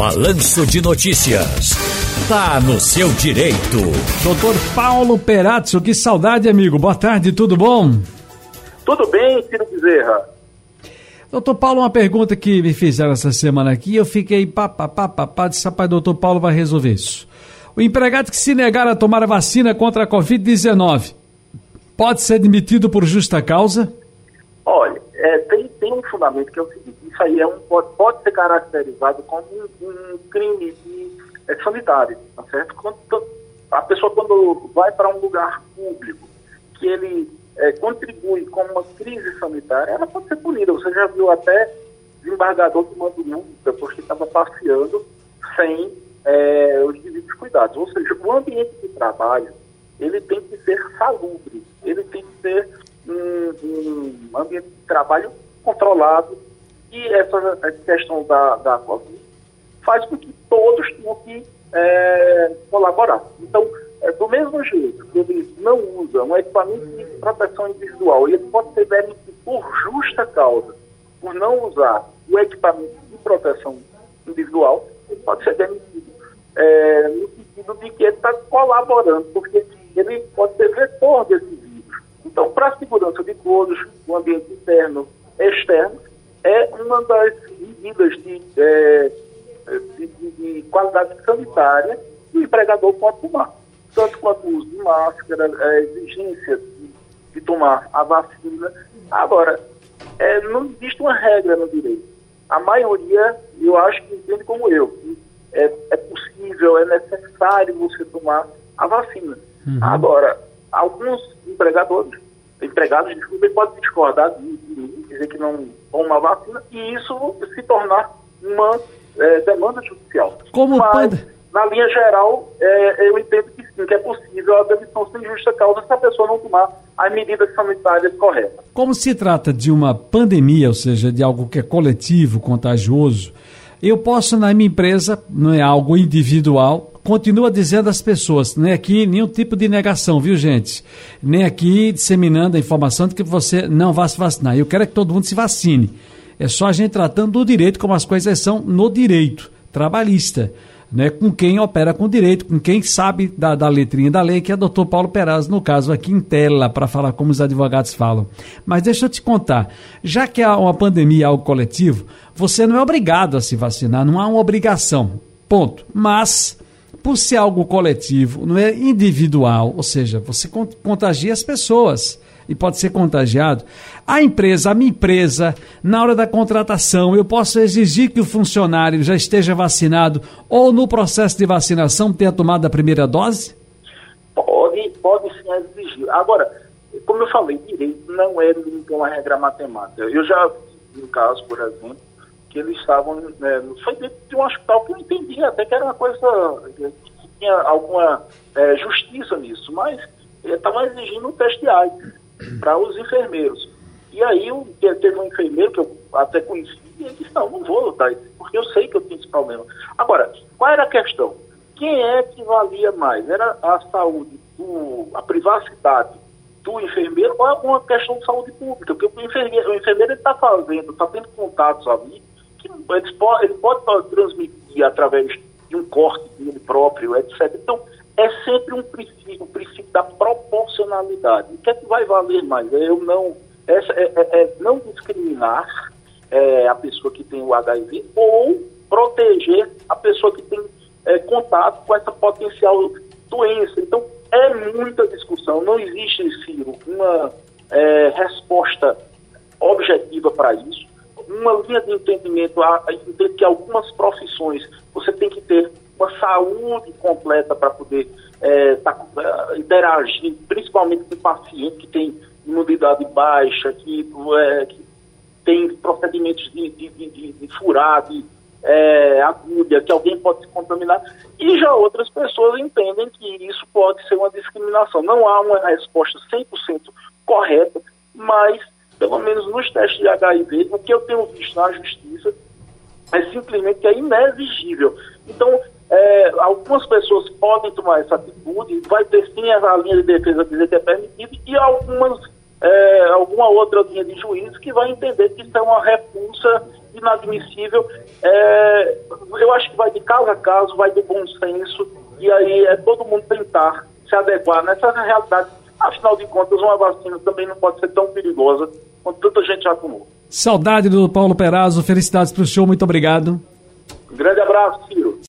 Balanço de Notícias. Tá no seu direito. Doutor Paulo Perazzo, que saudade, amigo. Boa tarde, tudo bom? Tudo bem, Ciro Bezerra. Doutor Paulo, uma pergunta que me fizeram essa semana aqui, eu fiquei pá, pá, pá, pá, pá, disse, rapaz, doutor Paulo vai resolver isso. O empregado que se negar a tomar a vacina contra a Covid-19 pode ser demitido por justa causa? Olha, é, tem, tem um fundamento que é o seguinte, isso aí é um, pode, pode ser caracterizado como um, um crime de, é, sanitário, tá certo? Quando, a pessoa quando vai para um lugar público, que ele é, contribui com uma crise sanitária, ela pode ser punida. Você já viu até desembargador tomando multa porque estava passeando sem é, os devidos cuidados. Ou seja, o ambiente de trabalho ele tem que ser salubre, ele tem que ser um, um ambiente de trabalho controlado e essa, questão da, da Covid faz com que todos tenham que é, colaborar. Então, é, do mesmo jeito que ele não usa um equipamento de proteção individual, ele pode ser demitido por justa causa, por não usar o equipamento de proteção individual, ele pode ser demitido é, no sentido de que ele está colaborando, porque ele pode ser vetor desse vírus. Então, para a segurança de todos, o ambiente interno e externo, é uma das medidas de, é, de, de, de qualidade sanitária que o empregador pode tomar tanto quanto o uso de máscara, a exigência de, de tomar a vacina. Agora, é, não existe uma regra no direito. A maioria, eu acho que entende como eu, que é, é possível, é necessário você tomar a vacina. Uhum. Agora, alguns empregadores, empregados, desculpa, podem discordar de mim, dizer que não tomam a vacina, e isso se tornar uma é, demanda judicial. Como Mas, panda? na linha geral, é, eu entendo que sim, que é possível a demissão sem justa causa se a pessoa não tomar as medidas sanitárias corretas. Como se trata de uma pandemia, ou seja, de algo que é coletivo, contagioso, eu posso, na minha empresa, não é algo individual, continua dizendo às pessoas, nem aqui nenhum tipo de negação, viu gente? Nem aqui disseminando a informação de que você não vai se vacinar. Eu quero que todo mundo se vacine. É só a gente tratando do direito como as coisas são no direito trabalhista né, com quem opera com direito, com quem sabe da, da letrinha da lei, que é o doutor Paulo Peraz, no caso aqui em tela, para falar como os advogados falam. Mas deixa eu te contar, já que há uma pandemia, algo coletivo, você não é obrigado a se vacinar, não há uma obrigação, ponto. Mas, por ser algo coletivo, não é individual, ou seja, você contagia as pessoas e pode ser contagiado. A empresa, a minha empresa, na hora da contratação, eu posso exigir que o funcionário já esteja vacinado ou no processo de vacinação tenha tomado a primeira dose? Pode, pode sim exigir. Agora, como eu falei, direito não é uma regra matemática. Eu já um caso, por exemplo, que eles estavam, né, foi dentro de um hospital que eu entendia até que era uma coisa que tinha alguma é, justiça nisso, mas estavam exigindo um teste de AIDS para os enfermeiros. E aí o, teve um enfermeiro que eu até conheci e ele disse, não, não vou lutar porque eu sei que eu tenho esse problema. Agora, qual era a questão? Quem é que valia mais? Era a saúde, a privacidade do enfermeiro ou é questão de saúde pública? Porque o enfermeiro, o enfermeiro está fazendo, está tendo contatos ali, ele pode, ele pode transmitir através de um corte dele próprio, etc. Então, é sempre um princípio, um princípio da proporcionalidade. O que é que vai valer mais? É eu não, essa, é, é, é não discriminar é, a pessoa que tem o HIV ou proteger a pessoa que tem é, contato com essa potencial doença. Então, é muita discussão. Não existe, Ciro, uma é, resposta objetiva para isso. Uma linha de entendimento, a, que algumas profissões você tem que ter uma saúde completa para poder é, tá, é, interagir, principalmente com paciente que tem imunidade baixa, que, é, que tem procedimentos de, de, de, de furar, de é, agulha, que alguém pode se contaminar, e já outras pessoas entendem que isso pode ser uma discriminação. Não há uma resposta 100% correta, mas, pelo menos nos testes de HIV, o que eu tenho visto na justiça é simplesmente que é inexigível. Então, é, algumas pessoas podem tomar essa atitude, vai ter sim a linha de defesa dizer que é permitido, e algumas, é, alguma outra linha de juízes que vai entender que isso é uma repulsa inadmissível. É, eu acho que vai de caso a caso, vai do bom senso, e aí é todo mundo tentar se adequar nessa realidade. Afinal de contas, uma vacina também não pode ser tão perigosa quanto tanta gente já tomou. Saudade do Paulo Perazzo, felicidades para o senhor, muito obrigado. Um grande abraço,